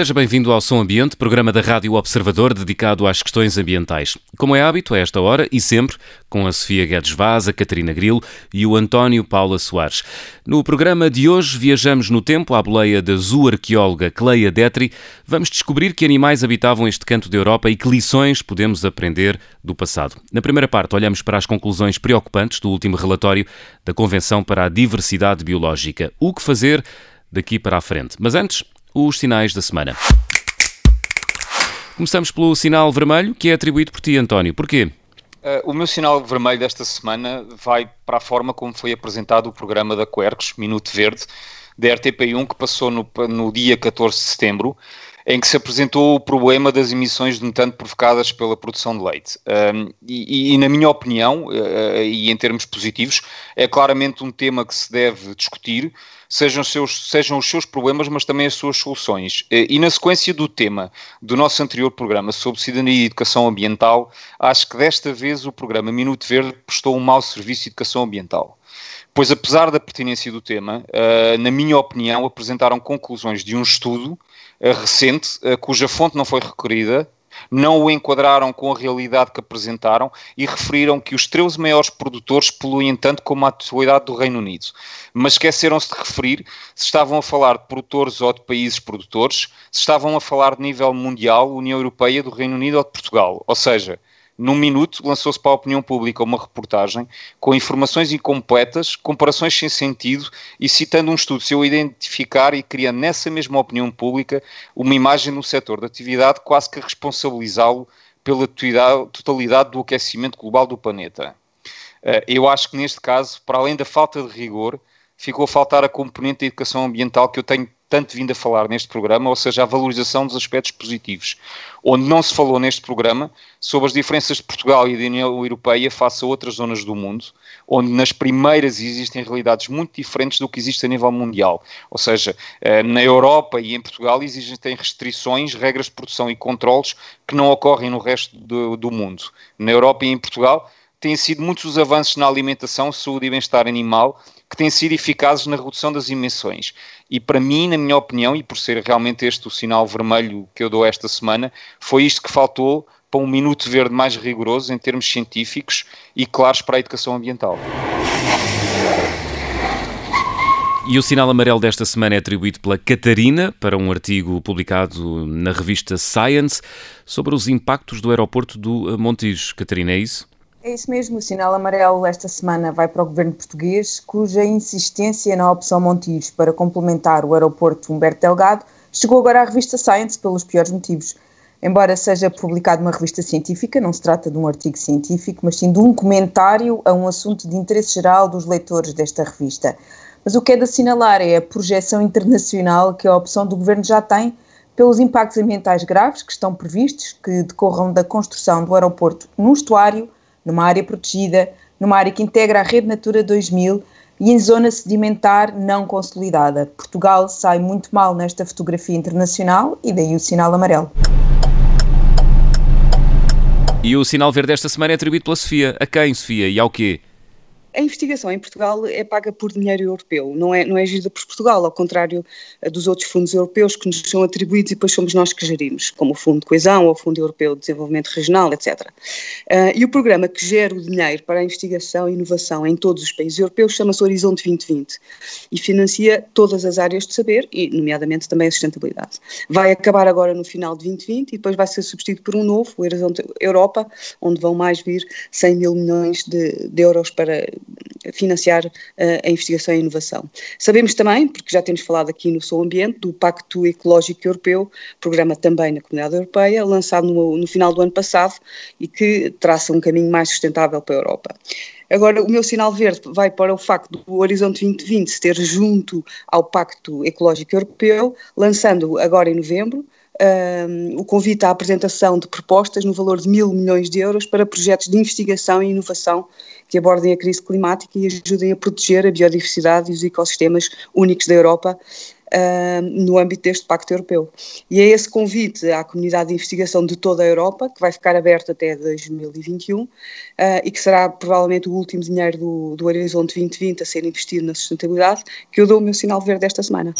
Seja bem-vindo ao Som Ambiente, programa da Rádio Observador dedicado às questões ambientais. Como é hábito, a esta hora e sempre, com a Sofia Guedes Vaz, a Catarina Grilo e o António Paula Soares. No programa de hoje viajamos no tempo à boleia da zooarqueóloga Cleia Detri. Vamos descobrir que animais habitavam este canto da Europa e que lições podemos aprender do passado. Na primeira parte, olhamos para as conclusões preocupantes do último relatório da Convenção para a Diversidade Biológica. O que fazer daqui para a frente? Mas antes, os sinais da semana. Começamos pelo sinal vermelho, que é atribuído por ti, António. Porquê? Uh, o meu sinal vermelho desta semana vai para a forma como foi apresentado o programa da Quercus, Minuto Verde, da RTP1, que passou no, no dia 14 de setembro, em que se apresentou o problema das emissões de metano provocadas pela produção de leite. Um, e, e, na minha opinião, uh, e em termos positivos, é claramente um tema que se deve discutir, sejam, seus, sejam os seus problemas, mas também as suas soluções. E na sequência do tema do nosso anterior programa sobre cidadania e educação ambiental, acho que desta vez o programa Minuto Verde prestou um mau serviço de educação ambiental. Pois, apesar da pertinência do tema, uh, na minha opinião, apresentaram conclusões de um estudo uh, recente, uh, cuja fonte não foi requerida, não o enquadraram com a realidade que apresentaram e referiram que os 13 maiores produtores poluem tanto como a totalidade do Reino Unido. Mas esqueceram-se de referir se estavam a falar de produtores ou de países produtores, se estavam a falar de nível mundial, União Europeia, do Reino Unido ou de Portugal. Ou seja, num minuto, lançou-se para a opinião pública uma reportagem com informações incompletas, comparações sem sentido e citando um estudo seu identificar e criando nessa mesma opinião pública uma imagem no setor da atividade quase que responsabilizá-lo pela totalidade do aquecimento global do planeta. Eh, eu acho que neste caso, para além da falta de rigor, ficou a faltar a componente da educação ambiental que eu tenho tanto vindo a falar neste programa, ou seja, a valorização dos aspectos positivos, onde não se falou neste programa sobre as diferenças de Portugal e da União Europeia face a outras zonas do mundo, onde nas primeiras existem realidades muito diferentes do que existe a nível mundial. Ou seja, eh, na Europa e em Portugal existem restrições, regras de produção e controles que não ocorrem no resto do, do mundo. Na Europa e em Portugal têm sido muitos os avanços na alimentação, saúde e bem-estar animal que têm sido eficazes na redução das emissões. E para mim, na minha opinião, e por ser realmente este o sinal vermelho que eu dou esta semana, foi isto que faltou para um minuto verde mais rigoroso em termos científicos e claros para a educação ambiental. E o sinal amarelo desta semana é atribuído pela Catarina para um artigo publicado na revista Science sobre os impactos do aeroporto do Montijo. Catarina, é isso? É isso mesmo, o sinal amarelo esta semana vai para o governo português, cuja insistência na opção Montijo para complementar o aeroporto Humberto Delgado chegou agora à revista Science pelos piores motivos. Embora seja publicado uma revista científica, não se trata de um artigo científico, mas sim de um comentário a um assunto de interesse geral dos leitores desta revista. Mas o que é de assinalar é a projeção internacional que a opção do governo já tem pelos impactos ambientais graves que estão previstos, que decorram da construção do aeroporto no estuário numa área protegida, numa área que integra a Rede Natura 2000 e em zona sedimentar não consolidada. Portugal sai muito mal nesta fotografia internacional e daí o sinal amarelo. E o sinal verde esta semana é atribuído pela Sofia. A quem, Sofia? E ao quê? A investigação em Portugal é paga por dinheiro europeu, não é, não é gerida por Portugal, ao contrário eh, dos outros fundos europeus que nos são atribuídos e depois somos nós que gerimos, como o Fundo de Coesão ou o Fundo Europeu de Desenvolvimento Regional, etc. Uh, eh, e o programa que gera o dinheiro para a investigação e inovação em todos os países europeus chama-se Horizonte 2020 e financia todas as áreas de saber e, nomeadamente, também a sustentabilidade. Vai acabar agora no final de 2020 e depois vai ser substituído por um novo, o Horizonte Europa, onde vão mais vir 100 mil milhões de, de euros para financiar uh, a investigação e inovação. Sabemos também, porque já temos falado aqui no Sou Ambiente, do Pacto Ecológico Europeu, programa também na Comunidade Europeia, lançado no, no final do ano passado e que traça um caminho mais sustentável para a Europa. Agora, o meu sinal verde vai para o facto do Horizonte 2020 se ter junto ao Pacto Ecológico Europeu, lançando agora em novembro um, o convite à apresentação de propostas no valor de mil milhões de euros para projetos de investigação e inovação que abordem a crise climática e ajudem a proteger a biodiversidade e os ecossistemas únicos da Europa uh, no âmbito deste Pacto Europeu. E é esse convite à comunidade de investigação de toda a Europa, que vai ficar aberto até 2021 uh, ah, e que será provavelmente o último dinheiro do, do Horizonte 2020 a ser investido na sustentabilidade, que eu dou o meu sinal verde esta semana.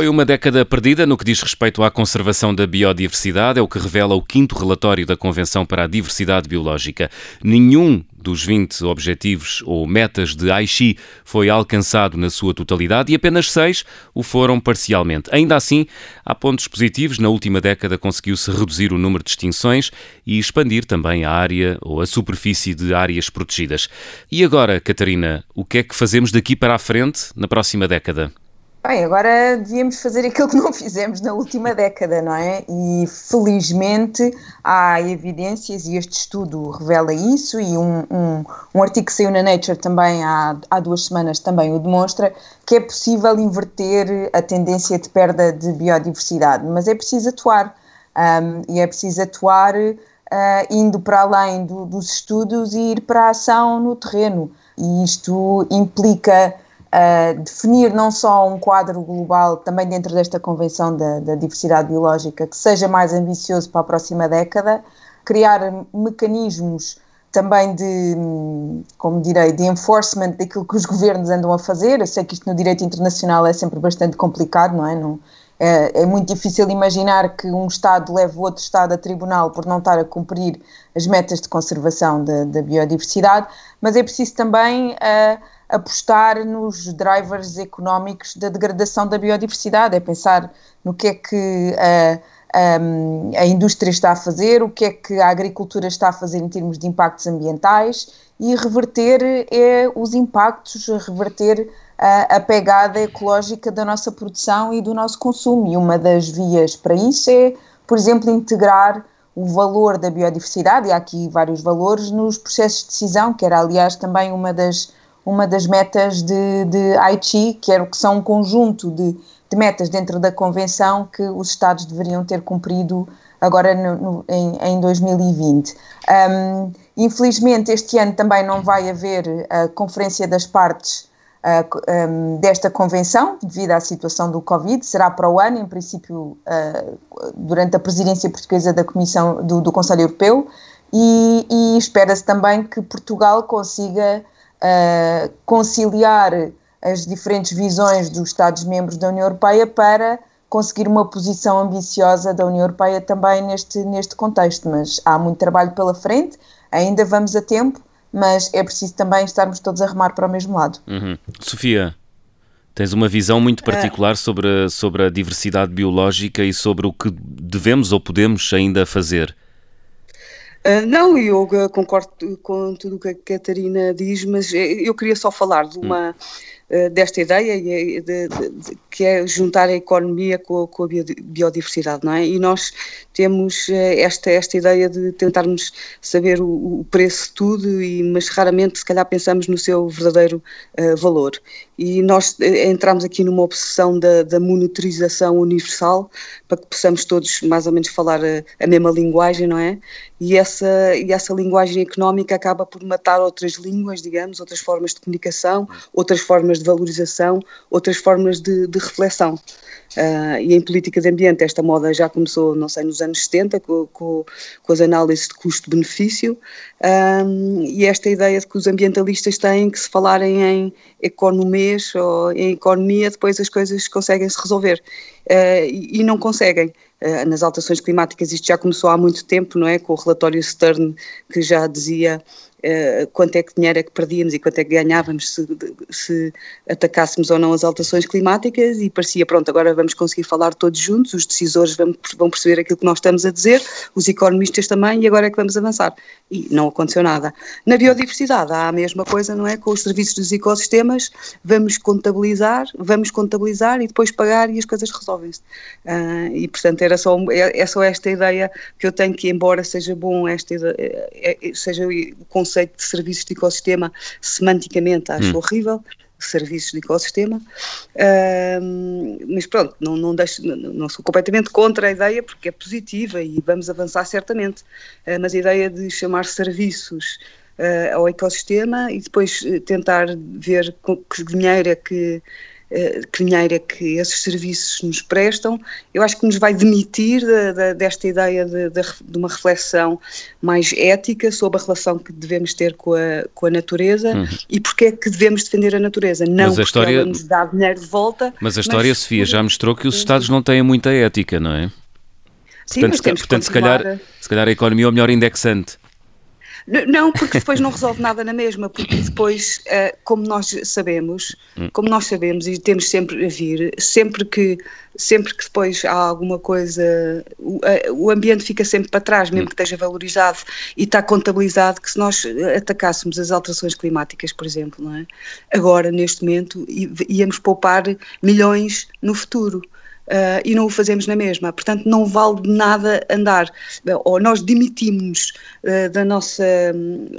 Foi uma década perdida no que diz respeito à conservação da biodiversidade, é o que revela o quinto relatório da Convenção para a Diversidade Biológica. Nenhum dos 20 objetivos ou metas de Aichi foi alcançado na sua totalidade e apenas seis o foram parcialmente. Ainda assim, há pontos positivos. Na última década conseguiu-se reduzir o número de extinções e expandir também a área ou a superfície de áreas protegidas. E agora, Catarina, o que é que fazemos daqui para a frente na próxima década? Bem, agora devíamos fazer aquilo que não fizemos na última década, não é? E felizmente há evidências e este estudo revela isso e um, um, um artigo que saiu na Nature também há, há duas semanas também o demonstra, que é possível inverter a tendência de perda de biodiversidade, mas é preciso atuar um, e é preciso atuar uh, indo para além do, dos estudos e ir para a ação no terreno e isto implica uh, definir não só um quadro global, também dentro desta Convenção da, da, Diversidade Biológica, que seja mais ambicioso para a próxima década, criar mecanismos também de, como direi, de enforcement daquilo que os governos andam a fazer. Eu sei que isto no direito internacional é sempre bastante complicado, não é? Não, é, é, muito difícil imaginar que um Estado leve outro Estado a tribunal por não estar a cumprir as metas de conservação da biodiversidade, mas é preciso também uh, apostar nos drivers económicos da degradação da biodiversidade, é pensar no que é que a, a, a, indústria está a fazer, o que é que a agricultura está a fazer em termos de impactos ambientais e reverter é, os impactos, reverter a, a pegada ecológica da nossa produção e do nosso consumo. E uma das vias para isso é, por exemplo, integrar o valor da biodiversidade, e há aqui vários valores, nos processos de decisão, que era, aliás, também uma das uma das metas de, de Aichi, que era que são um conjunto de, de metas dentro da convenção que os Estados deveriam ter cumprido agora no, no, em, em 2020. Um, infelizmente, este ano também não vai haver a Conferência das Partes uh, um, desta convenção, devido à situação do Covid, será para o ano, em princípio, uh, durante a presidência portuguesa da Comissão do, do Conselho Europeu, e, e espera-se também que Portugal consiga uh, conciliar as diferentes visões dos Estados-membros da União Europeia para conseguir uma posição ambiciosa da União Europeia também neste, neste contexto. Mas há muito trabalho pela frente, ainda vamos a tempo, mas é preciso também estarmos todos a remar para o mesmo lado. Uhum. Sofia, tens uma visão muito particular sobre, a, sobre a diversidade biológica e sobre o que devemos ou podemos ainda fazer. Uh, não, eu concordo com tudo o que a Catarina diz, mas eh, eu queria só falar de uma. Hum eh, desta ideia, de, de, de, que é juntar a economia com, com, a biodiversidade, não é? E nós temos eh, esta, esta ideia de tentarmos saber o, o preço de tudo, e, mas raramente, se calhar, pensamos no seu verdadeiro uh, valor. E nós entramos aqui numa obsessão da, da monitorização universal, para que possamos todos mais ou menos falar a, a mesma linguagem, não é? E essa, e essa linguagem económica acaba por matar outras línguas, digamos, outras formas de comunicação, outras formas de valorização, outras formas de, de reflexão. Uh, e em política de ambiente esta moda já começou, não sei, nos anos 70, com, com, com as análises de custo-benefício, um, e esta ideia de que os ambientalistas têm que se falarem em economês ou em economia, depois as coisas conseguem se resolver. Uh, e, e, não conseguem. Uh, nas alterações climáticas isto já começou há muito tempo, não é? Com o relatório Stern que já dizia uh, quanto é que dinheiro é que perdíamos e quanto é que ganhávamos se, se atacássemos ou não as alterações climáticas e parecia, pronto, agora vamos conseguir falar todos juntos, os decisores vão, vão perceber aquilo que nós estamos a dizer, os economistas também, e agora é que vamos avançar. E não aconteceu nada. Na biodiversidade há a mesma coisa, não é? Com os serviços dos ecossistemas, vamos contabilizar, vamos contabilizar e depois pagar e as coisas resolvem-se. Uh, e portanto era só, é, é, só esta ideia que eu tenho que, embora seja bom esta é, seja o conceito de serviços de ecossistema, semanticamente acho hum. horrível, serviços de ecossistema, mas pronto, não, não, deixo, não, não, sou completamente contra a ideia porque é positiva e vamos avançar certamente, uh, mas a ideia de chamar serviços uh, ao ecossistema e depois tentar ver que dinheiro é que eh, que dinheiro é que esses serviços nos prestam, eu acho que nos vai demitir de, de, desta ideia de, de, uma reflexão mais ética sobre a relação que devemos ter com a, com a natureza uhum. e porque é que devemos defender a natureza. Não mas a história, ela nos dá dinheiro de volta. Mas a história, mas, Sofia, já mostrou que os Estados não têm muita ética, não é? Sim, portanto, mas portanto se, calhar, se calhar a economia é o melhor indexante. Não, porque depois não resolve nada na mesma, porque depois, uh, como nós sabemos, hum. como nós sabemos e temos sempre a vir, sempre que, sempre que depois há alguma coisa, o, o ambiente fica sempre para trás, mesmo hum. que esteja valorizado e está contabilizado, que se nós atacássemos as alterações climáticas, por exemplo, não é? agora, neste momento, íamos poupar milhões no futuro uh, e não o fazemos na mesma. Portanto, não vale de nada andar, ou nós demitimos uh, da nossa,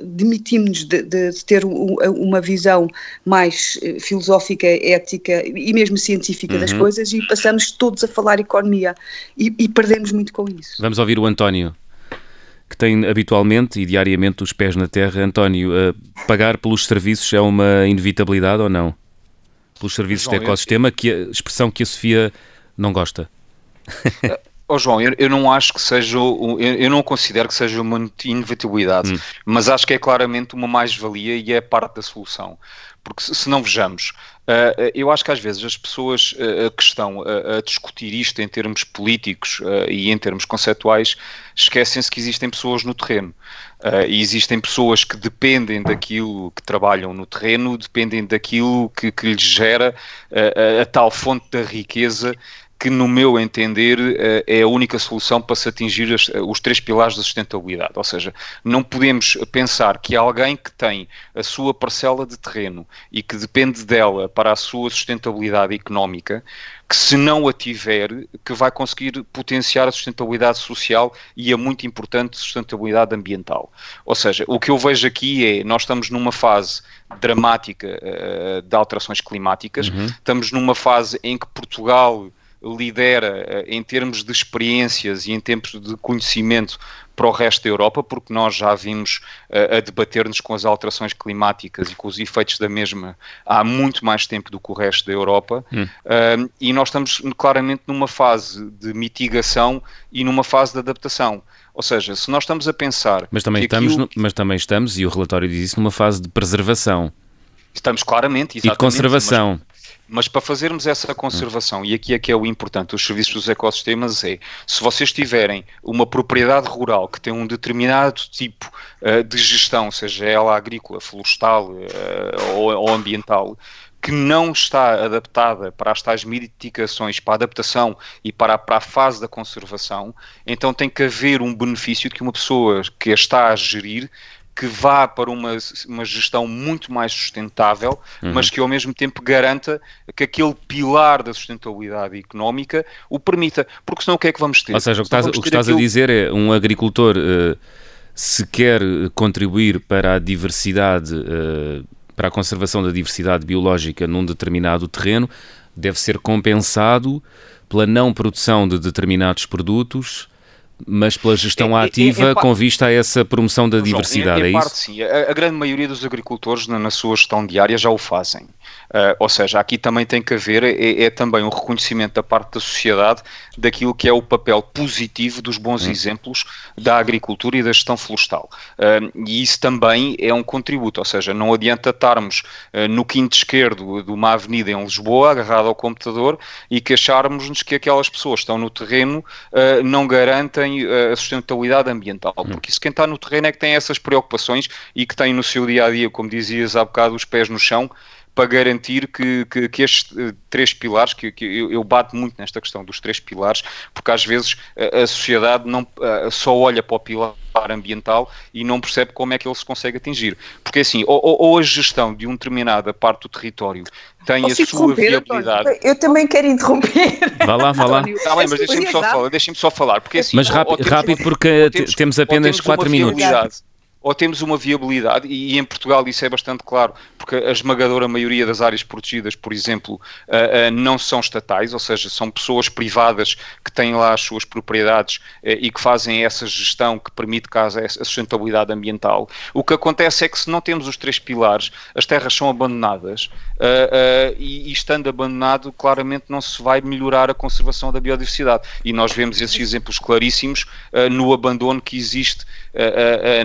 demitimos de, de, de, ter uma visão mais eh, filosófica, ética e mesmo científica uhum. das coisas e passamos todos a falar economia e, e perdemos muito com isso. Vamos ouvir o António que tem habitualmente e diariamente os pés na terra. António, uh, pagar pelos serviços é uma inevitabilidade ou não? Pelos serviços João, de ecossistema, eu... que a expressão que a Sofia não gosta? Oh, João, eu, eu, não acho que seja, eu, eu não considero que seja uma inevitabilidade, hum. mas acho que é claramente uma mais-valia e é parte da solução. Porque se, se não vejamos, uh, eu acho que às vezes as pessoas uh, que estão a, a discutir isto em termos políticos e em termos conceptuais esquecem-se que existem pessoas no terreno. e existem pessoas que dependem daquilo que trabalham no terreno, dependem daquilo que, que lhes gera a tal fonte da riqueza que, no meu entender, eh, é a única solução para se atingir os três pilares da sustentabilidade. Ou seja, não podemos pensar que alguém que tem a sua parcela de terreno e que depende dela para a sua sustentabilidade económica, que se não a tiver, que vai conseguir potenciar a sustentabilidade social e a muito importante sustentabilidade ambiental. Ou seja, o que eu vejo aqui é, nós estamos numa fase dramática uh, de alterações climáticas, uhum. estamos numa fase em que Portugal lidera eh, em termos de experiências e em termos de conhecimento para o resto da Europa, porque nós já vimos uh, a debater-nos com as alterações climáticas e com os efeitos da mesma há muito mais tempo do que o resto da Europa, hum. uh, e nós estamos claramente numa fase de mitigação e numa fase de adaptação. Ou seja, se nós estamos a pensar. Mas também, estamos, aquilo... no, mas também estamos, e o relatório diz isso, numa fase de preservação. Estamos claramente, exatamente. E de conservação. Mas mas para fazermos essa conservação, e aqui é que é o importante, os serviços dos ecossistemas é, se vocês tiverem uma propriedade rural que tem um determinado tipo uh, de gestão, seja ela agrícola, florestal uh, ou, ou ambiental, que não está adaptada para as tais mitigações, para a adaptação e para a, para a fase da conservação, então tem que haver um benefício de que uma pessoa que a está a gerir que vá para uma, uma gestão muito mais sustentável, uhum. mas que ao mesmo tempo garanta que aquele pilar da sustentabilidade económica o permita. Porque senão o que é que vamos ter? Ou seja, o que estás, o que estás aquilo... a dizer é um agricultor, uh, se quer contribuir para a diversidade, uh, para a conservação da diversidade biológica num determinado terreno, deve ser compensado pela não produção de determinados produtos mas pela gestão é, ativa é, é, com vista a essa promoção da João, diversidade, é, isso? Parte, sim. A, a, grande maioria dos agricultores na, na sua gestão diária já o fazem. Uh, ou seja, aqui também tem que haver, é, é, também um reconhecimento da parte da sociedade daquilo que é o papel positivo dos bons hum. exemplos da agricultura e da gestão florestal. Uh, e isso também é um contributo, ou seja, não adianta estarmos uh, no quinto esquerdo de uma avenida em Lisboa, agarrado ao computador, e que acharmos-nos que aquelas pessoas que estão no terreno não garantem tem a sustentabilidade ambiental, hum. porque isso quem está no terreno é que tem essas preocupações e que tem no seu dia a dia, como dizias há bocado, os pés no chão para garantir que, que, que estes uh, três pilares, que, que eu, eu, bato muito nesta questão dos três pilares, porque às vezes a, a sociedade não, uh, só olha para o pilar ambiental e não percebe como é que ele se consegue atingir. Porque assim, ou, ou a gestão de uma determinada parte do território tem Posso a sua viabilidade. Eu também quero interromper. Vá lá, vá lá. Está bem, mas deixem-me só falar, deixem só falar. Porque, assim, mas rápido, rápido porque temos, temos apenas 4 minutos ou temos uma viabilidade, e, em Portugal isso é bastante claro, porque a esmagadora maioria das áreas protegidas, por exemplo, uh, uh, não são estatais, ou seja, são pessoas privadas que têm lá as suas propriedades uh, e que fazem essa gestão que permite caso a sustentabilidade ambiental. O que acontece é que se não temos os três pilares, as terras são abandonadas e, e, estando abandonado, claramente não se vai melhorar a conservação da biodiversidade. E nós vemos esses exemplos claríssimos no abandono que existe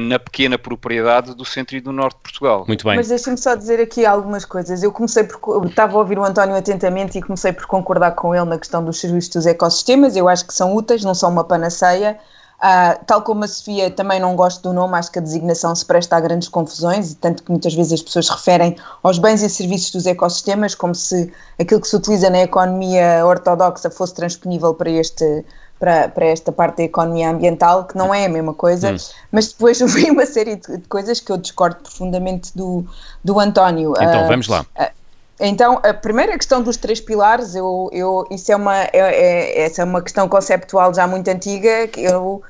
na pequena propriedade do centro e do norte de Portugal. Muito bem. Mas deixem-me só dizer aqui algumas coisas. Eu comecei por. Estava a ouvir o António atentamente e comecei por concordar com ele na questão dos serviços dos ecossistemas. Eu acho que são úteis, não são uma panaceia. Uh, tal como a Sofia, também não gosto do nome, acho que a designação se presta a grandes confusões, tanto que muitas vezes as pessoas se referem aos bens e serviços dos ecossistemas como se aquilo que se utiliza na economia ortodoxa fosse transponível para este, para, para esta parte da economia ambiental, que não é a mesma coisa, hum. mas depois ouvi uma série de, de, coisas que eu discordo profundamente do, do António. Então, uh, vamos lá. Uh, então, a primeira questão dos três pilares, eu, eu, isso é uma, é, é, essa é uma questão conceptual já muito antiga, que eu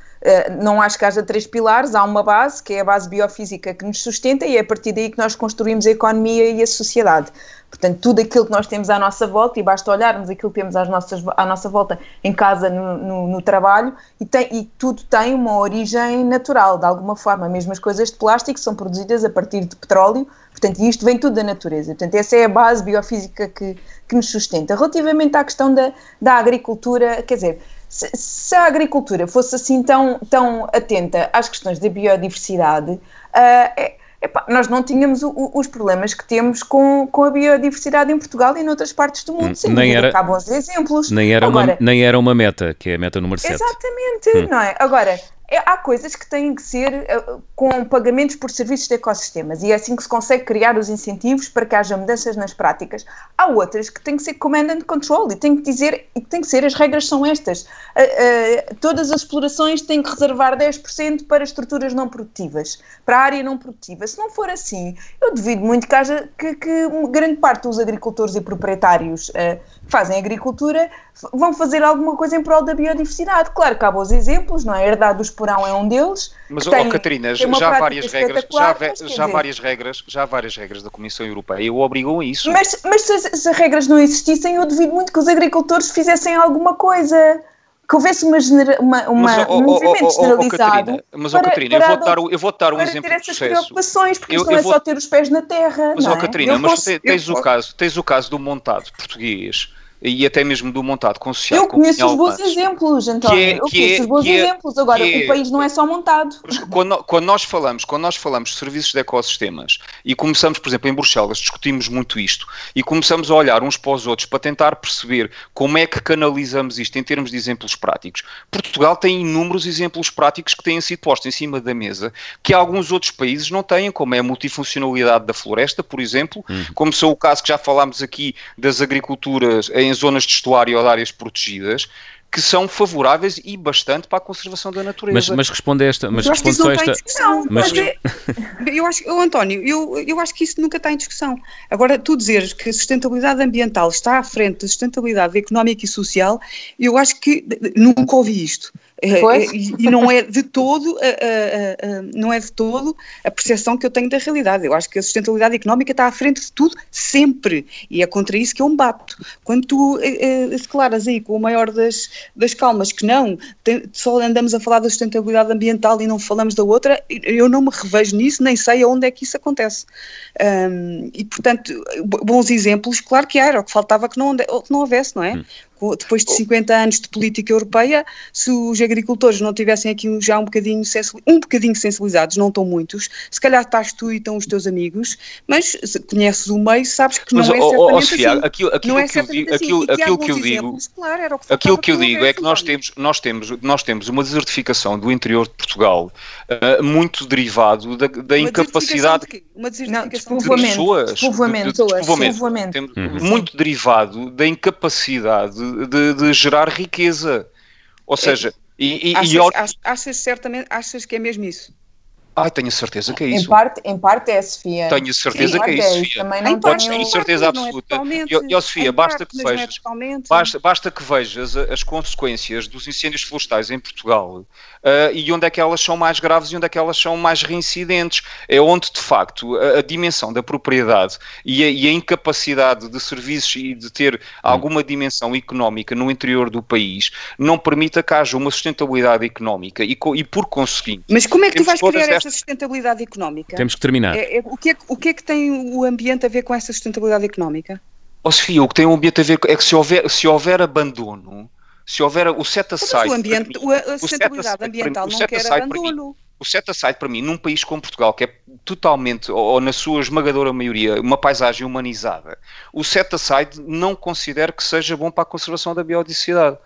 não acho que haja três pilares, há uma base, que é a base biofísica que nos sustenta e é a partir daí que nós construímos a economia e a sociedade. Portanto, tudo aquilo que nós temos à nossa volta, e basta olharmos aquilo que temos às nossas, à nossa volta em casa, no, no, no trabalho, e, tem, e, tudo tem uma origem natural, de alguma forma. Mesmo as coisas de plástico são produzidas a partir de petróleo, portanto, isto vem tudo da natureza. Portanto, essa é a base biofísica que, que nos sustenta. Relativamente à questão da, da agricultura, quer dizer, se, se, a agricultura fosse assim tão, tão atenta às questões da biodiversidade, uh, é, Epá, nós não tínhamos o, o, os problemas que temos com, com a biodiversidade em Portugal e em outras partes do mundo. Sim, nem era, acabam os exemplos. Nem era, Agora, uma, nem era uma meta, que é a meta número 7. Exatamente, hum. não é? Agora, é, há coisas que têm que ser uh, com pagamentos por serviços de ecossistemas e é assim que se consegue criar os incentivos para que haja mudanças nas práticas. Há outras que têm que ser command and control e têm que dizer, e tem que ser, as regras são estas. Uh, uh, todas as explorações têm que reservar 10% para estruturas não produtivas, para a área não produtiva. Se não for assim, eu duvido muito que haja que, que grande parte dos agricultores e proprietários fazem agricultura vão fazer alguma coisa em prol da biodiversidade. Claro que há bons exemplos, não é? A herdade do esporão é um deles. Mas, oh, Catarina, já há várias regras, já, já várias regras, já há várias regras da Comissão Europeia o obrigam a isso. Mas, mas se, se as regras não existissem, eu duvido muito que os agricultores fizessem alguma coisa que houvesse uma, genera, uma, uma mas, oh, um movimento oh, oh, generalizado. mas, oh, Catarina, eu vou dar, eu vou dar um exemplo ter essas preocupações, porque eu, isto não é vou... só ter os pés na terra. Mas, não oh, Catarina, mas posso, tens, o caso, tens o caso do montado português e até mesmo do montado com social. Eu conheço os bons exemplos, António. É, eu conheço é, os bons é, exemplos. Agora, o é país não é só montado. Quando, quando, nós falamos, quando nós falamos de serviços de ecossistemas e começamos, por exemplo, em Bruxelas, discutimos muito isto e começamos a olhar uns para os outros para tentar perceber como é que canalizamos isto em termos de exemplos práticos. Portugal tem inúmeros exemplos práticos que têm sido postos em cima da mesa que alguns outros países não têm, como é a multifuncionalidade da floresta, por exemplo, hum. como são o caso que já falámos aqui das agriculturas em zonas de estuário ou de áreas protegidas, que são favoráveis e bastante para a conservação da natureza. Mas, mas responde a esta, mas responde só esta. Mas... Eu acho, oh, António, eu, eu acho que isso nunca está em discussão. Agora, tu dizeres que a sustentabilidade ambiental está à frente da sustentabilidade económica e social, eu acho que nunca ouvi isto. É, é, e, e não é de todo a, a, a, não é de todo a percepção que eu tenho da realidade. Eu acho que a sustentabilidade económica está à frente de tudo, sempre. E é contra isso que eu me bato. Quando tu eh, eh declaras aí com o maior das, das calmas que não, tem, só andamos a falar da sustentabilidade ambiental e não falamos da outra, eu não me revejo nisso, nem sei aonde é que isso acontece. Um, e, portanto, bons exemplos, claro que há, era o que faltava que não, que não houvesse, não é? Hum. Depois de 50 anos de política europeia, se os agricultores não tivessem aqui já um bocadinho, um bocadinho sensibilizados, não estão muitos, se calhar estás tu e estão os teus amigos, mas conheces o meio, sabes que mas, não é certamente oh, oh, Sofia, assim. Aquilo, aquilo não é que eu digo, assim. aquilo, aquilo que eu digo, claro, que aquilo que eu digo é que nós temos, nós temos, nós temos uma desertificação do interior de Portugal uh, muito derivado da, da incapacidade de uma desertificação de, de pessoas, despovoamento, de, de, despovoamento, uhum. muito derivado da incapacidade de, de gerar riqueza. Ou seja, e, e, achas, e... achas, certamente, achas que é mesmo isso? Ah, tenho certeza que é isso. Em parte, em parte é, Sofia. Tenho certeza Sim, que é isso, Sofia. Também não Podes ter certeza absoluta. e, ó, Sofia, basta parte, que é vejas, é basta, basta, que vejas as consequências dos incêndios florestais em Portugal uh, e onde é que elas são mais graves e onde é que elas são mais reincidentes. É onde, de facto, a, a dimensão da propriedade e a, e a, incapacidade de serviços e de ter alguma dimensão económica no interior do país não permita que haja uma sustentabilidade económica e, e por conseguinte... Mas como é que tu vais criar sustentabilidade económica. Temos que terminar. É, é, o, que é, o que é que tem o ambiente a ver com essa sustentabilidade económica? Oh, Sofia, o que tem o ambiente a ver é que se houver, se houver abandono, se houver o set aside. O ambiente, mim, a sustentabilidade ambiental não quer abandono. Mim, o set aside para mim, num país como Portugal, que é totalmente, ou, ou na sua esmagadora maioria, uma paisagem humanizada, o set aside não considero que seja bom para a conservação da biodiversidade.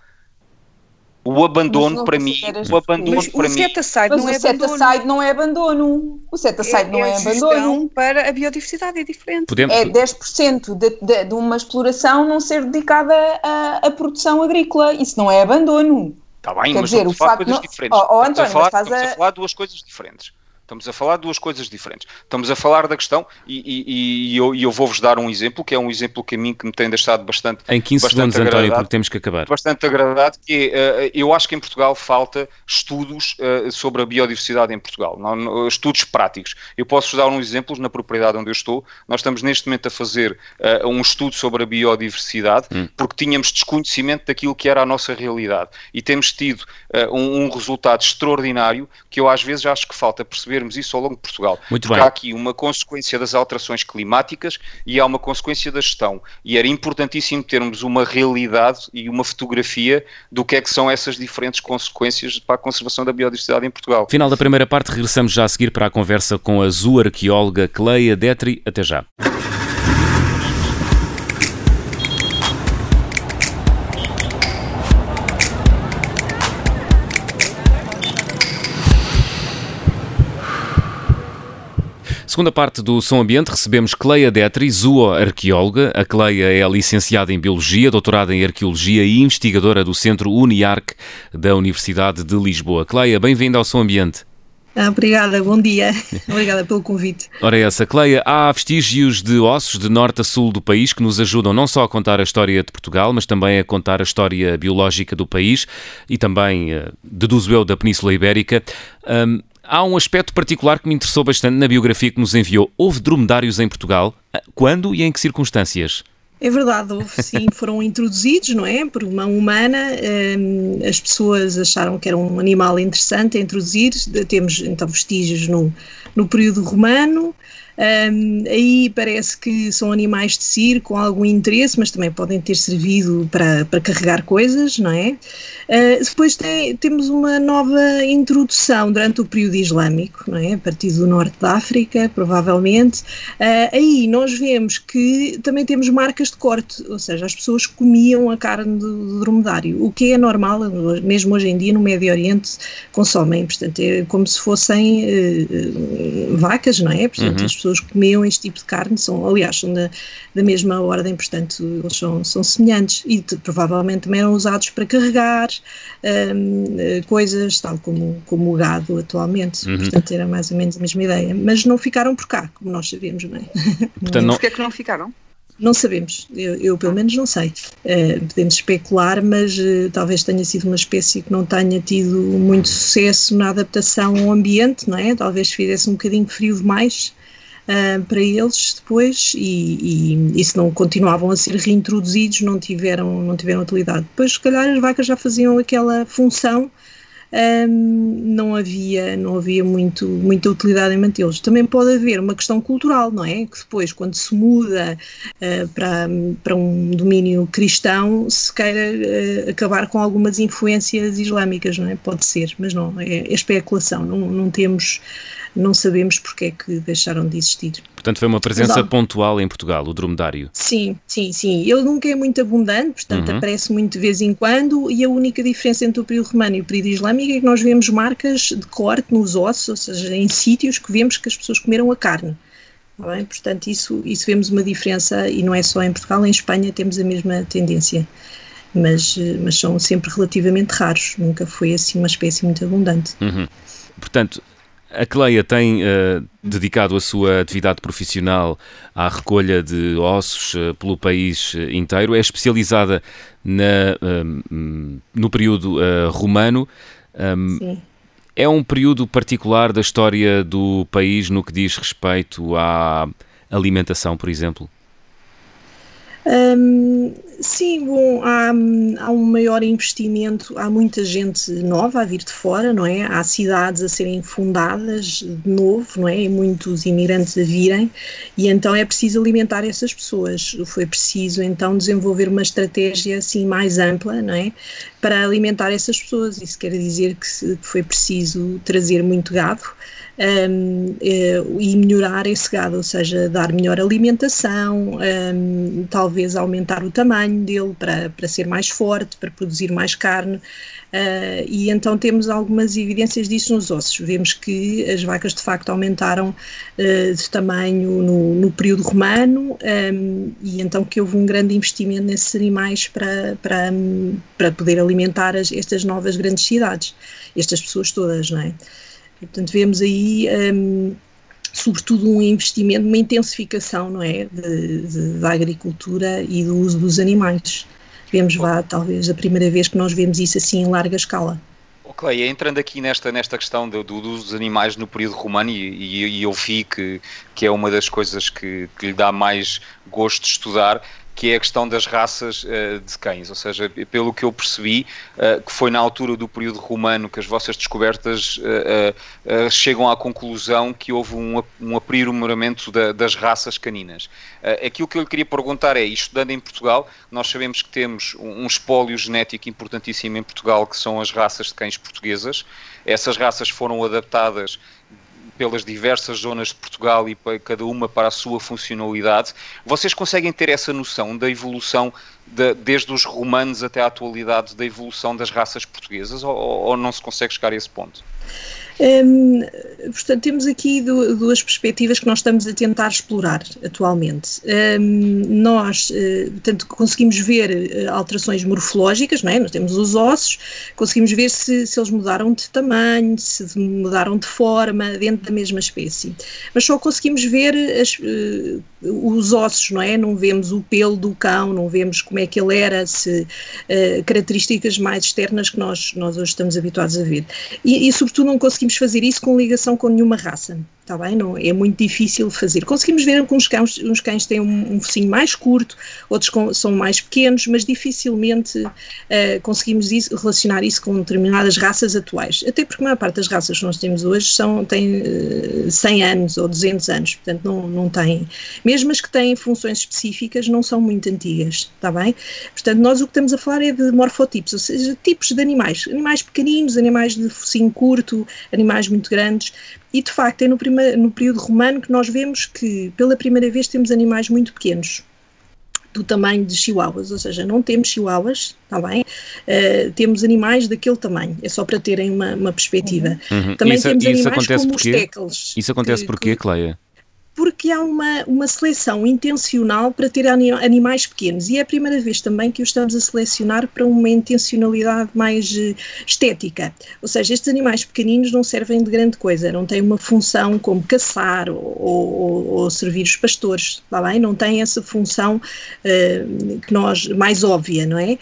O abandono para mim, o abandono mas para o mim. Set aside não é o set aside não é abandono. O set aside é, não é, é abandono. para a biodiversidade é diferente. Podemos... É 10% de, de, de uma exploração não ser dedicada à produção agrícola. Isso não é abandono. Está bem, Quer mas dizer, o facto coisas não... diferentes. Oh, oh, António, estamos, a falar, estamos a... a falar duas coisas diferentes. Estamos a falar de duas coisas diferentes. Estamos a falar da questão, e, e, e eu, eu vou-vos dar um exemplo, que é um exemplo que a mim que me tem deixado bastante. Em 15 segundos, António, porque temos que acabar. Bastante agradado, que é, uh, eu acho que em Portugal falta estudos uh, sobre a biodiversidade em Portugal, não, estudos práticos. Eu posso-vos dar um exemplo na propriedade onde eu estou. Nós estamos neste momento a fazer uh, um estudo sobre a biodiversidade, hum. porque tínhamos desconhecimento daquilo que era a nossa realidade. E temos tido um, um resultado extraordinário que eu às vezes acho que falta perceber vermos isso ao longo de Portugal. Muito Porque bem. há aqui uma consequência das alterações climáticas e há uma consequência da gestão. E era importantíssimo termos uma realidade e uma fotografia do que é que são essas diferentes consequências para a conservação da biodiversidade em Portugal. Final da primeira parte, regressamos já a seguir para a conversa com a zooarqueóloga Cleia Detri. Até já. Segunda parte do Som Ambiente, recebemos Cleia Detri, zooarqueóloga. A Cleia é licenciada em Biologia, doutorada em Arqueologia e investigadora do Centro UniArc da Universidade de Lisboa. Cleia, bem-vinda ao Som Ambiente. Ah, obrigada, bom dia. Obrigada pelo convite. Ora, essa, Cleia, há vestígios de ossos de norte a sul do país que nos ajudam não só a contar a história de Portugal, mas também a contar a história biológica do país e também, uh, deduzo eu, da Península Ibérica. Um, há um aspecto particular que me interessou bastante na biografia que nos enviou. Houve dromedários em Portugal? Quando e em que circunstâncias? É verdade, houve, sim, foram introduzidos, não é, por mão humana, um, as pessoas acharam que era um animal interessante a introduzir, temos então vestígios no, no período romano, um, aí parece que são animais de circo com algum interesse, mas também podem ter servido para, para carregar coisas, não é? Uh, depois tem, temos uma nova introdução durante o período islâmico, não é? A partir do norte da África, provavelmente. Uh, aí nós vemos que também temos marcas de corte, ou seja, as pessoas comiam a carne do, do dromedário, o que é normal, mesmo hoje em dia no Médio Oriente consomem, portanto é como se fossem uh, vacas, não é? Portanto, uhum. as pessoas pessoas comiam este tipo de carne, são, aliás, são da, da mesma ordem, portanto, eles são, são semelhantes e provavelmente também eram usados para carregar um, coisas, tal como, como o gado atualmente, uhum. portanto, era mais ou menos a mesma ideia, mas não ficaram por cá, como nós sabemos, não é? Portanto, não... Porquê é que não ficaram? Não sabemos, eu, eu, pelo menos não sei. Uh, podemos especular, mas uh, talvez tenha sido uma espécie que não tenha tido muito sucesso na adaptação ao ambiente, não é? Talvez fizesse um bocadinho frio demais uh, para eles depois e, e, e, se não continuavam a ser reintroduzidos não tiveram, não tiveram utilidade. Depois se calhar as vacas já faziam aquela função um, não havia, não havia muito, muita utilidade em mantê-los. Também pode haver uma questão cultural, não é? Que depois, quando se muda uh, para, para um domínio cristão, se queira uh, acabar com algumas influências islâmicas, não é? Pode ser, mas não, é, é especulação, não, não temos não sabemos porque é que deixaram de existir. Portanto, foi uma presença pontual em Portugal, o dromedário. Sim, sim, sim. Ele nunca é muito abundante, portanto, uhum. aparece muito de vez em quando, e a única diferença entre o período romano e o período islâmico é que nós vemos marcas de corte nos ossos, ou seja, em sítios que vemos que as pessoas comeram a carne. Bem? Portanto, isso, isso vemos uma diferença, e não é só em Portugal, em Espanha temos a mesma tendência. Mas, mas são sempre relativamente raros, nunca foi assim uma espécie muito abundante. Uhum. Portanto, a Cleia tem uh, dedicado a sua atividade profissional à recolha de ossos uh, pelo país eh, inteiro. É especializada na, uh, no período romano. Um, é um período particular da história do país no que diz respeito à alimentação, por exemplo? Um, sim, bom, há, há, um maior investimento, há muita gente nova a vir de fora, não é? Há cidades a serem fundadas de novo, não é? E muitos imigrantes a virem, e então é preciso alimentar essas pessoas. Foi preciso então desenvolver uma estratégia assim mais ampla, não é? Para alimentar essas pessoas. Isso quer dizer que foi preciso trazer muito gado um, eh, e melhorar esse gado, ou seja, dar melhor alimentação, um, talvez aumentar o tamanho dele para, para ser mais forte, para produzir mais carne. Uh, e então temos algumas evidências disso nos ossos. Vemos que as vacas de facto aumentaram uh, de tamanho no, no período romano um, e então que houve um grande investimento nesses animais para, para, para poder alimentar as, estas novas grandes cidades, estas pessoas todas, não é? Portanto, vemos aí. Um, sobretudo um investimento, uma intensificação, não é, de, de, da agricultura e do uso dos animais. Vemos lá, talvez, a primeira vez que nós vemos isso assim em larga escala. Ok, entrando aqui nesta, nesta questão do, do dos animais no período romano, e, e, e, eu vi que, que é uma das coisas que, que lhe dá mais gosto de estudar, que é a questão das raças uh, de cães, ou seja, pelo que eu percebi, uh, que foi na altura do período romano que as vossas descobertas uh, chegam à conclusão que houve um, um aprimoramento da, das raças caninas. aquilo que eu lhe queria perguntar é, estudando em Portugal, nós sabemos que temos um, um espólio genético importantíssimo em Portugal, que são as raças de cães portuguesas. Essas raças foram adaptadas pelas diversas zonas de Portugal e para cada uma para a sua funcionalidade. Vocês conseguem ter essa noção da evolução, de, desde os romanos até à atualidade, da evolução das raças portuguesas ou, ou não se consegue chegar a esse ponto? Um, portanto, temos aqui duas perspectivas que nós estamos a tentar explorar atualmente. Um, nós, uh, portanto, conseguimos ver uh, alterações morfológicas, não é? Nós temos os ossos, conseguimos ver se, se eles mudaram de tamanho, se mudaram de forma dentro da mesma espécie. Mas só conseguimos ver as, uh, os ossos, não é? Não vemos o pelo do cão, não vemos como é que ele era, se características mais externas que nós, nós hoje estamos habituados a ver. E, e sobretudo, não conseguimos fazer isso com ligação com nenhuma raça, está bem? Não, é muito difícil fazer. Conseguimos ver que uns cães, uns cães têm um, um focinho mais curto, outros com, são mais pequenos, mas dificilmente uh, conseguimos isso, relacionar isso com determinadas raças atuais. Até porque a maior parte das raças que nós temos hoje são, têm uh, 100 anos ou 200 anos, portanto não, não têm. Mesmo as que têm funções específicas não são muito antigas, está bem? Portanto, nós o que estamos a falar é de morfotipos, ou seja, tipos de animais. Animais pequeninos, animais de focinho curto, animais muito grandes, e de facto é no, primeiro, no período romano que nós vemos que pela primeira vez temos animais muito pequenos do tamanho de chihuahuas, ou seja, não temos chihuahuas, está bem? Uh, temos animais daquele tamanho, é só para terem uma, uma perspectiva. Uhum. Também isso, temos isso animais como porquê? os tecles. Isso acontece que, porquê, Cleia? Porque há uma, uma seleção intencional para ter animais pequenos e é a primeira vez também que os estamos a selecionar para uma intencionalidade mais uh, estética. Ou seja, estes animais pequeninos não servem de grande coisa, não têm uma função como caçar ou, ou, ou servir os pastores, está bem? Não têm essa função uh, que nós, mais óbvia, não é?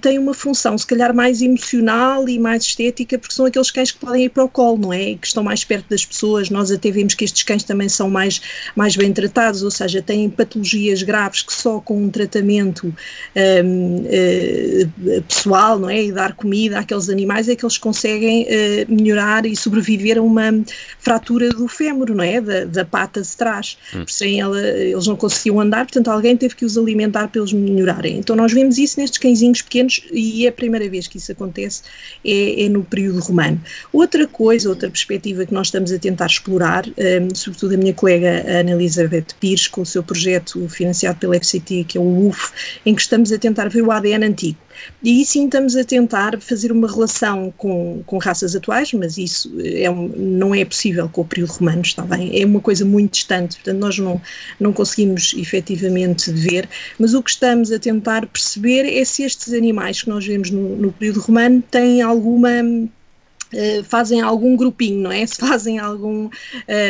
Tem uma função, se calhar, mais emocional e mais estética, porque são aqueles cães que podem ir para o colo, não é? Que estão mais perto das pessoas. Nós até vemos que estes cães também são mais mais, mais bem tratados, ou seja, têm patologias graves que só com um tratamento um, uh, pessoal, não é? E dar comida àqueles animais é que eles conseguem uh, melhorar e sobreviver a uma fratura do fémur, não é? Da, da pata de trás. Hum. Sem ela, eles não conseguiam andar, portanto alguém teve que os alimentar para eles melhorarem. Então nós vemos isso nestes cãezinhos pequenos e é a primeira vez que isso acontece é, é no período romano. Outra coisa, outra perspectiva que nós estamos a tentar explorar, um, sobretudo a minha colega Ana Elizabeth Pires, com o seu projeto financiado pela FCT, que é o UF, em que estamos a tentar ver o ADN antigo. E aí sim estamos a tentar fazer uma relação com, com raças atuais, mas isso é não é possível com o período romano, está bem? É uma coisa muito distante, portanto nós não, não conseguimos efetivamente ver, mas o que estamos a tentar perceber é se estes animais que nós vemos no, no período romano têm alguma Uh, fazem algum grupinho, não é? Se fazem algum, uh,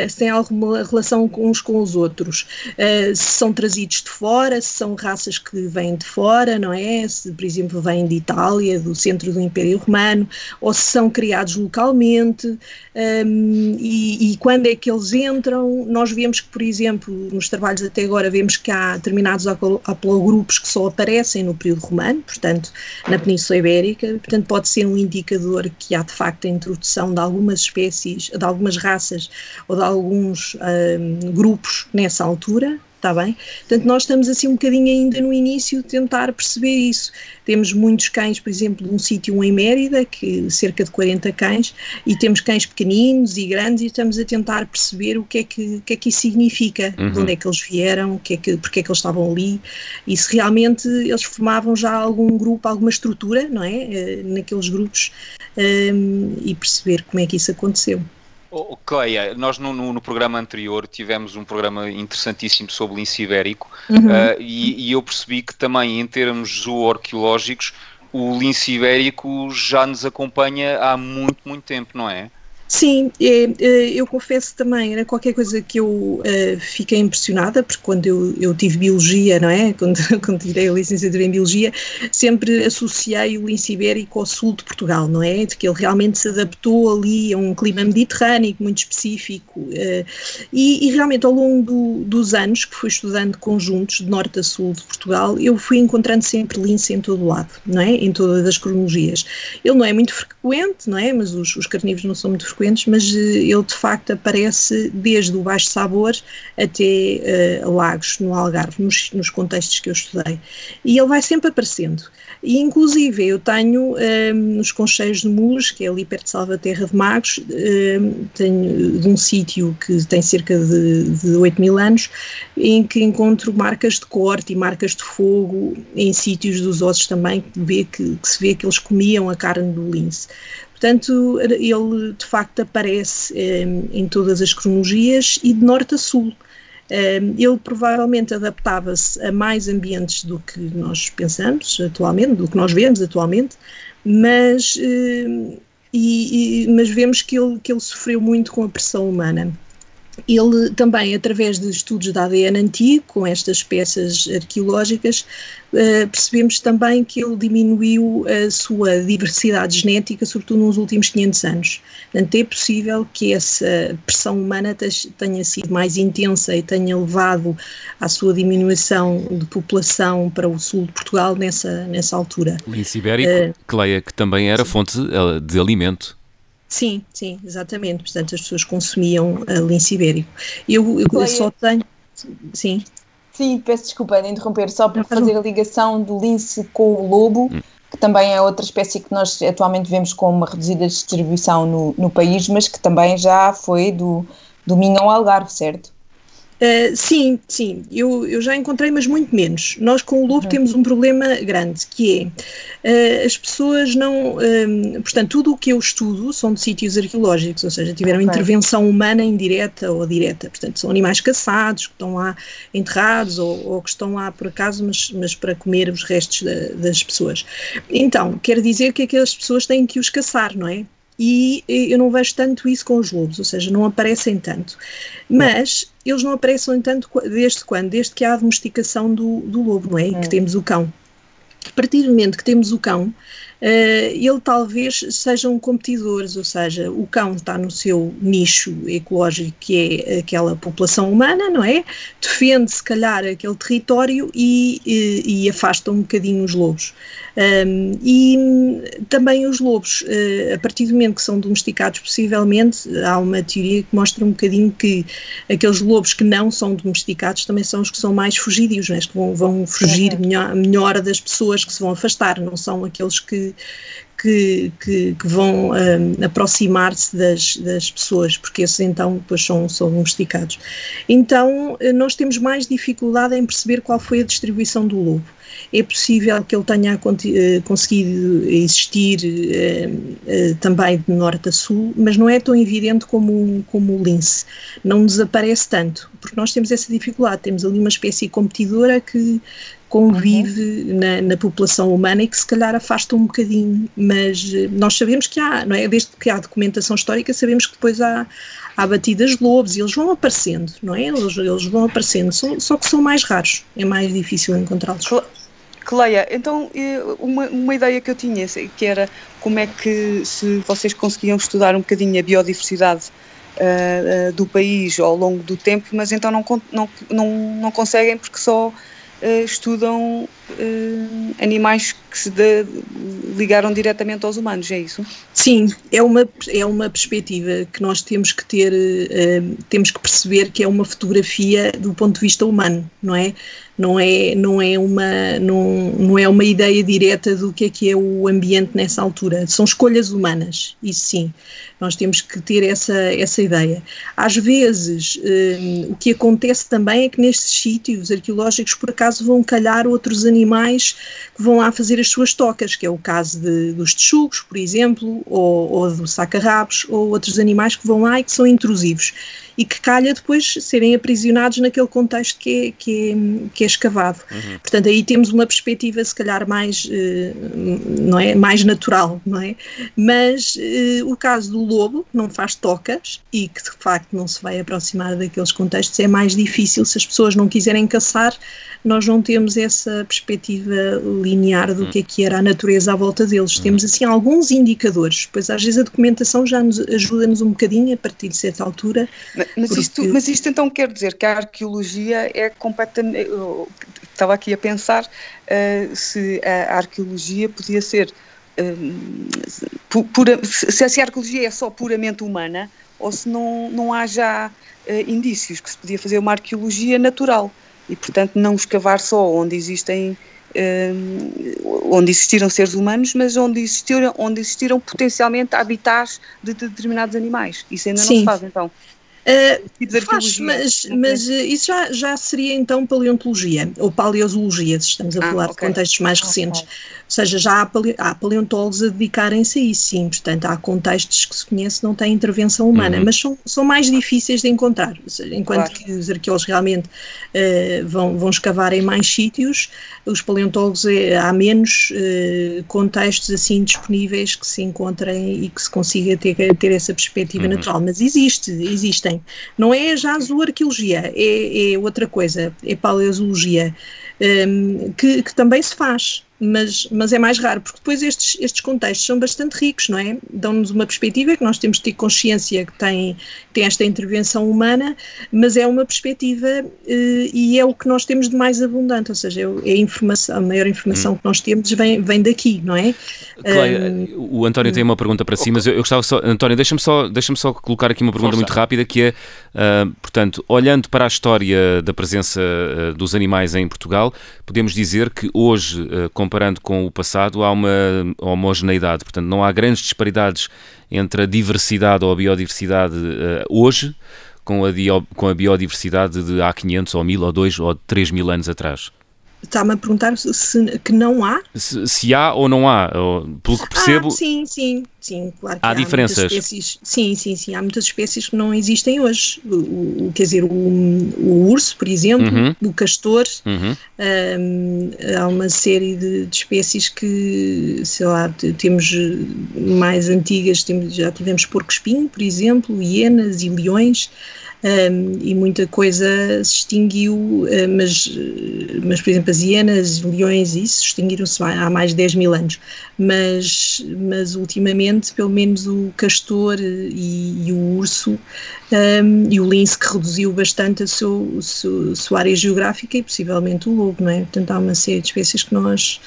se têm alguma relação uns com os outros, uh, se são trazidos de fora, se são raças que vêm de fora, não é? Se, por exemplo, vêm de Itália, do centro do Império Romano, ou se são criados localmente, um, e, e, quando é que eles entram, nós vemos que, por exemplo, nos trabalhos até agora, vemos que há determinados haplogrupos que só aparecem no período romano, portanto, na Península Ibérica, portanto, pode ser um indicador que há de facto introdução de algumas espécies, de algumas raças ou de alguns um, grupos nessa altura, está bem? Portanto, nós estamos assim um bocadinho ainda no início de tentar perceber isso. Temos muitos cães, por exemplo, num sítio em Mérida, que cerca de 40 cães, e temos cães pequeninos e grandes e estamos a tentar perceber o que é que, que, é que isso significa, uhum. de onde é que eles vieram, o que é que, porque é que eles estavam ali, e se realmente eles formavam já algum grupo, alguma estrutura, não é? Eh, naqueles grupos, um, ehm, e perceber como é que isso aconteceu. Oh, Cleia, nós no, no, no, programa anterior tivemos um programa interessantíssimo sobre o lince ibérico uhum. uh, e, e, eu percebi que também em termos zooarqueológicos o lince ibérico já nos acompanha há muito, muito tempo, não é? Sim, é, eu confesso também, era qualquer coisa que eu é, fiquei impressionada, porque quando eu, eu tive Biologia, não é? Quando, quando tirei a licenciatura em Biologia, sempre associei o lince ibérico ao sul de Portugal, não é? De que ele realmente se adaptou ali a um clima mediterrâneo muito específico. É, e, e, realmente ao longo do, dos anos que fui estudando conjuntos de norte a sul de Portugal, eu fui encontrando sempre lince em todo o lado, não é? Em todas as cronologias. Ele não é muito frequente, não é? Mas os, os carnívoros não são muito frequentes frequentes, mas eh, ele de facto aparece desde o Baixo Sabor até uh, Lagos, no Algarve, nos, nos, contextos que eu estudei. E ele vai sempre aparecendo. E inclusive eu tenho ehm, nos Concheiros de Muros, que é ali perto de Salvaterra de Magos, ehm, tenho de um sítio que tem cerca de, de 8 mil anos, em que encontro marcas de corte e marcas de fogo em sítios dos ossos também, que, vê que, que se vê que eles comiam a carne do lince. Portanto, ele de facto aparece eh, em todas as cronologias e de norte a sul. Eh, ele provavelmente adaptava-se a mais ambientes do que nós pensamos atualmente, do que nós vemos atualmente, mas, eh, e, e, mas vemos que ele, que ele sofreu muito com a pressão humana. Ele também, através de estudos de ADN antigo, com estas peças arqueológicas, uh, percebemos também que ele diminuiu a sua diversidade genética, sobretudo nos últimos 500 anos. Portanto, é possível que essa pressão humana tenha sido mais intensa e tenha levado à sua diminuição de população para o sul de Portugal nessa, nessa altura. Lince ibérico, uh, Cleia, que também era sim. fonte eh, de alimento. Sim, sim, exatamente. Portanto, as pessoas consumiam uh, lince ibérico. Eu, eu, eu só tenho. Sim. Sim, peço desculpa de interromper, só para fazer a ligação do lince com o lobo, hum. que também é outra espécie que nós atualmente vemos com uma reduzida distribuição no, no país, mas que também já foi do, do Minho ao Algarve, certo? Uh, sim, sim, eu, eu já encontrei, mas muito menos. Nós com o lobo uhum. temos um problema grande, que é uh, as pessoas não. Uh, portanto, tudo o que eu estudo são de sítios arqueológicos, ou seja, tiveram okay. intervenção humana indireta ou direta. Portanto, são animais caçados que estão lá enterrados ou, ou que estão lá por acaso, mas, mas para comer os restos da, das pessoas. Então, quer dizer que aquelas pessoas têm que os caçar, não é? E eu não vejo tanto isso com os lobos, ou seja, não aparecem tanto. Mas eles não aparecem tanto desde quando? Desde que há a domesticação do, do lobo, não é? E que temos o cão. A partir do momento que temos o cão, ele talvez sejam competidores, ou seja, o cão está no seu nicho ecológico que é aquela população humana, não é? Defende se calhar aquele território e, e, e afasta um bocadinho os lobos. Um, e também os lobos, uh, a partir do momento que são domesticados, possivelmente, há uma teoria que mostra um bocadinho que aqueles lobos que não são domesticados também são os que são mais fugidios, né? que vão, vão fugir uhum. melhor, melhor das pessoas que se vão afastar, não são aqueles que, que, que, que, vão um, aproximar-se das, das, pessoas, porque esses então depois são, são domesticados. Então eh, nós temos mais dificuldade em perceber qual foi a distribuição do lobo é possível que ele tenha eh, conseguido existir eh, eh, também de norte a sul, mas não é tão evidente como, como o lince. Não desaparece tanto, porque nós temos essa dificuldade. Temos ali uma espécie competidora que convive uhum. na, na, população humana e que se calhar afasta um bocadinho, mas nós sabemos que há, não é? Desde que há documentação histórica, sabemos que depois há, há batidas de lobos e eles vão aparecendo, não é? Eles, eles vão aparecendo, só, só que são mais raros, é mais difícil encontrá-los. Cleia, então uma, uma ideia que eu tinha, que era como é que se vocês conseguiam estudar um bocadinho a biodiversidade uh, uh, do país ao longo do tempo, mas então não, não, não, não conseguem porque só uh, estudam animais que se de, ligaram diretamente aos humanos, é isso? Sim, é uma, é uma perspectiva que nós temos que ter, temos que perceber que é uma fotografia do ponto de vista humano, não é? não é, não é, uma, não, não é uma ideia direta do que é que é o ambiente nessa altura. São escolhas humanas, isso sim. Nós temos que ter essa, essa ideia. Às vezes, um, o que acontece também é que nestes sítios arqueológicos, por acaso, vão calhar outros animais que vão lá fazer as suas tocas, que é o caso de, dos texugos, por exemplo, ou, ou do sacarrabos, ou outros animais que vão lá e que são intrusivos e que calha depois serem aprisionados naquele contexto que é, que é, que é escavado. Uhum. Portanto, aí temos uma perspectiva se calhar mais, eh, não é, mais natural, não é? Mas eh, o caso do lobo, que não faz tocas e que de facto não se vai aproximar daqueles contextos, é mais difícil se as pessoas não quiserem caçar, nós não temos essa perspectiva linear do uhum. que é que era a natureza à volta deles. Uhum. Temos assim alguns indicadores, pois às vezes a documentação já nos ajuda-nos um bocadinho a partir de certa altura. Mas, porque... isto, mas isto então quer dizer que a arqueologia é completamente. Estava aqui a pensar uh, se a arqueologia podia ser. Uh, pura, se, se a arqueologia é só puramente humana ou se não, não há já uh, indícios que se podia fazer uma arqueologia natural e, portanto, não escavar só onde existem onde existiram seres humanos, mas onde existiram, onde existiram potencialmente habitats de determinados animais. Isso ainda Sim. não se faz, então. Uh, faz, mas, mas uh, isso já, já seria então paleontologia ou paleozoologia, se estamos a ah, falar okay. de contextos mais recentes. Okay. Ou seja, já há, pale, há paleontólogos a dedicarem-se a isso, sim. Portanto, há contextos que se conhece não têm intervenção humana, uhum. mas são, são mais difíceis de encontrar. Enquanto claro. que os arqueólogos realmente uh, vão, vão escavar em mais sítios, os paleontólogos há menos contextos assim disponíveis que se encontrem e que se consiga ter, ter essa perspectiva uhum. natural. Mas existe, existem não é já a é, é outra coisa, é paleozoologia, um, que, que também se faz mas, mas é mais raro, porque depois estes, estes contextos são bastante ricos, não é? Dão-nos uma perspectiva que nós temos de ter consciência que tem, tem esta intervenção humana, mas é uma perspectiva eh, e é o que nós temos de mais abundante, ou seja, é, é a, informação, a maior informação hum. que nós temos vem, vem daqui, não é? Cleia, um, o António tem uma pergunta para si, mas eu, eu gostava só, António, deixa-me só, deixa só colocar aqui uma pergunta muito rápida que é, uh, portanto, olhando para a história da presença uh, dos animais em Portugal, podemos dizer que hoje, uh, comparando com o passado, há uma homogeneidade. Portanto, não há grandes disparidades entre a diversidade ou a biodiversidade uh, hoje com a, com a biodiversidade de há 500 ou 1000 ou 2 ou 3 mil anos atrás. Está-me a perguntar se, que não há? Se, se, há ou não há, pelo que percebo. Ah, sim, sim, sim, claro há, há diferenças. Espécies, sim, sim, sim, há muitas espécies que não existem hoje. O, o quer dizer, o, o, urso, por exemplo, uhum. o castor, uhum. um, há uma série de, de, espécies que, sei lá, temos mais antigas, temos, já tivemos porco-espinho, por exemplo, hienas e leões. Um, e muita coisa se extinguiu, uh, mas, mas, por exemplo, as hienas, leões, isso extinguiram-se há mais de 10 mil anos, mas, mas ultimamente, pelo menos o castor e, e o urso um, e o lince que reduziu bastante a, seu, a sua área geográfica e possivelmente o lobo, não é? Portanto, há uma série de espécies que nós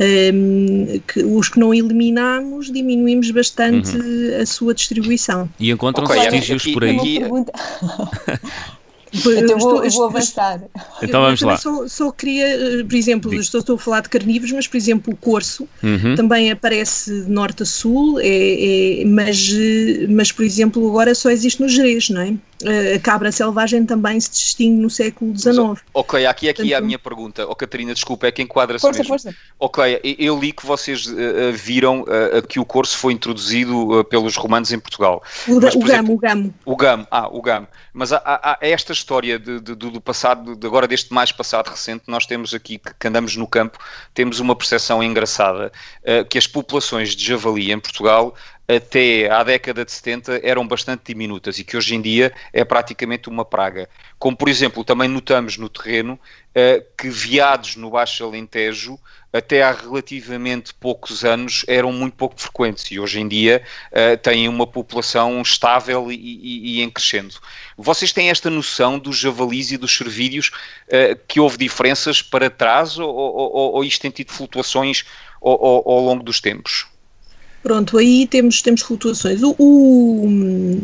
um, que, os que não eliminamos, diminuímos bastante uhum. a sua distribuição. E encontram-se okay, vestígios por aí. Então vou, estou, vou avançar. Então vamos lá. Só, só, queria, eh, por exemplo, estou, estou, a falar de carnívoros, mas por exemplo o corso uhum. também aparece de norte a sul, é, é, mas, eh, mas por exemplo agora só existe no Jerez, não é? A cabra selvagem também se distingue no século XIX. Ok, aqui, aqui é a minha pergunta. Oh, Catarina, desculpa, é que enquadra-se força, mesmo. Força. Ok, eu li que vocês uh, viram uh, que o corso foi introduzido uh, pelos romanos em Portugal. O, Mas, o gamo, exemplo, o gamo. O gamo, ah, o gamo. Mas há, há, há esta história de, de, do passado, de agora deste mais passado recente, nós temos aqui, que, que andamos no campo, temos uma percepção engraçada, que as populações de javali em Portugal até à década de 70 eram bastante diminutas e que hoje em dia é praticamente uma praga. Como, por exemplo, também notamos no terreno uh, que veados no Baixo Alentejo até há relativamente poucos anos eram muito pouco frequentes e hoje em dia uh, têm uma população estável e, e, e, em crescendo. Vocês têm esta noção dos javalis e dos cervídeos uh, que houve diferenças para trás ou, ou, ou isto tem tido flutuações ao, ao, ao longo dos tempos? Pronto, aí temos, temos flutuações. O, o,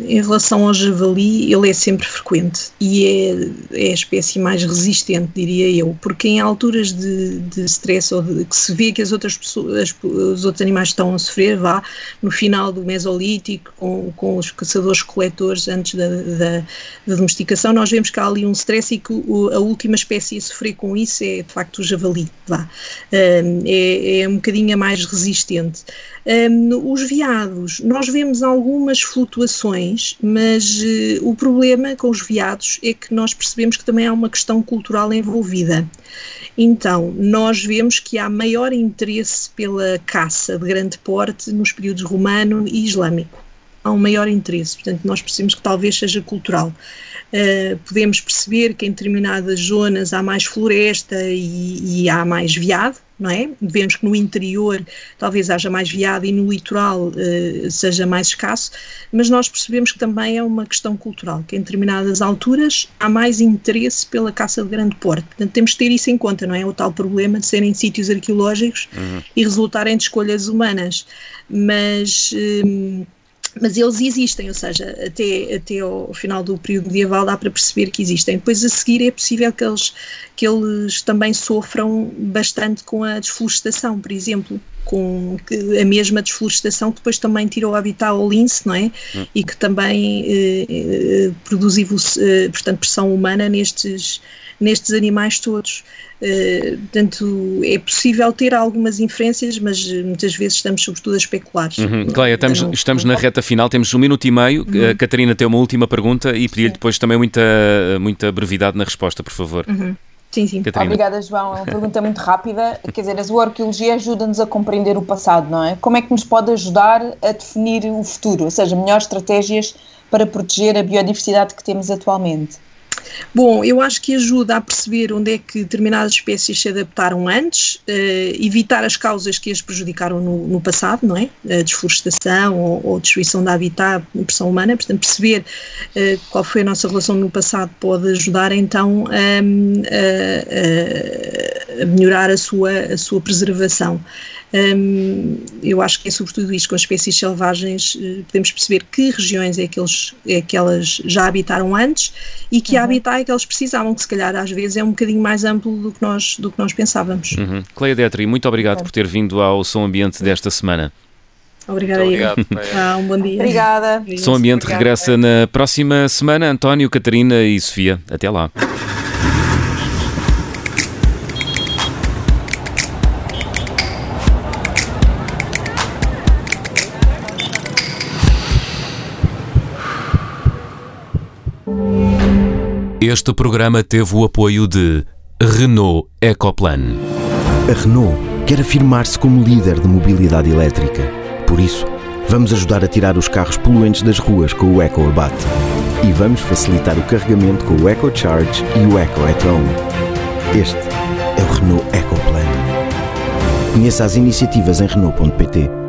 em relação ao javali, ele é sempre frequente e é, é a espécie mais resistente, diria eu, porque em alturas de, de stress ou de, que se vê que as outras pessoas, as, os outros animais estão a sofrer, vá, no final do Mesolítico, com, com os caçadores-coletores antes da, da, da, domesticação, nós vemos que há ali um stress e que o, a última espécie a sofrer com isso é de facto o javali, vá. é, é um bocadinho mais resistente. Um, os veados, nós vemos algumas flutuações, mas uh, o problema com os veados é que nós percebemos que também há uma questão cultural envolvida. Então, nós vemos que há maior interesse pela caça de grande porte nos períodos romano e islâmico. Há um maior interesse, portanto, nós percebemos que talvez seja cultural. Uh, podemos perceber que em determinadas zonas há mais floresta e, e há mais veado, não é? Vemos que no interior talvez haja mais veado e no litoral uh, seja mais escasso, mas nós percebemos que também é uma questão cultural, que em determinadas alturas há mais interesse pela caça de grande porte. Portanto, temos que ter isso em conta, não é? O tal problema de serem sítios arqueológicos uhum. e resultarem de escolhas humanas. Mas. Um, mas eles existem, ou seja, até, até ao final do período medieval dá para perceber que existem. Depois a seguir é possível que eles, que eles também sofram bastante com a desflorestação, por exemplo, com a mesma desflorestação que depois também tirou o habitat ao lince, não é? Hum. E que também eh, eh, produz, eh, portanto, pressão humana nestes, nestes animais todos. Uh, portanto, é possível ter algumas inferências, mas muitas vezes estamos sobretudo a especular. Uhum. Cleia, estamos, estamos na reta final, temos um minuto e meio. Uhum. A Catarina tem uma última pergunta e pedir-lhe depois também muita, muita brevidade na resposta, por favor. Uhum. Sim, sim. Catarina. Obrigada, João. É uma pergunta muito rápida. Quer dizer, a zooarqueologia ajuda-nos a compreender o passado, não é? Como é que nos pode ajudar a definir o futuro? Ou seja, melhores estratégias para proteger a biodiversidade que temos atualmente? Bom, eu acho que ajuda a perceber onde é que determinadas espécies se adaptaram antes, uh, evitar as causas que as prejudicaram no, no passado, não é? A desflorestação ou, ou destruição da habitat, pressão humana, portanto, perceber uh, qual foi a nossa relação no passado pode ajudar então a, a, a melhorar a sua, a sua preservação. Um, eu acho que é sobretudo isto, com as espécies selvagens, uh, podemos perceber que regiões é que, eles, é que elas já habitaram antes e que uhum. habitat é que eles precisavam, que se calhar às vezes é um bocadinho mais amplo do que nós, do que nós pensávamos. Uhum. Cleia Detri, muito obrigado é. por ter vindo ao Som Ambiente desta semana. Obrigada. Obrigado, ah, um bom dia. Obrigada. Som Ambiente Obrigada. regressa na próxima semana. António, Catarina e Sofia. Até lá. Este programa teve o apoio de Renault Ecoplan. A Renault quer afirmar-se como líder de mobilidade elétrica. Por isso, vamos ajudar a tirar os carros poluentes das ruas com o EcoAbate. E vamos facilitar o carregamento com o EcoCharge e o Eco. Este é o Renault EcoPlan. Conheça as iniciativas em Renault.pt.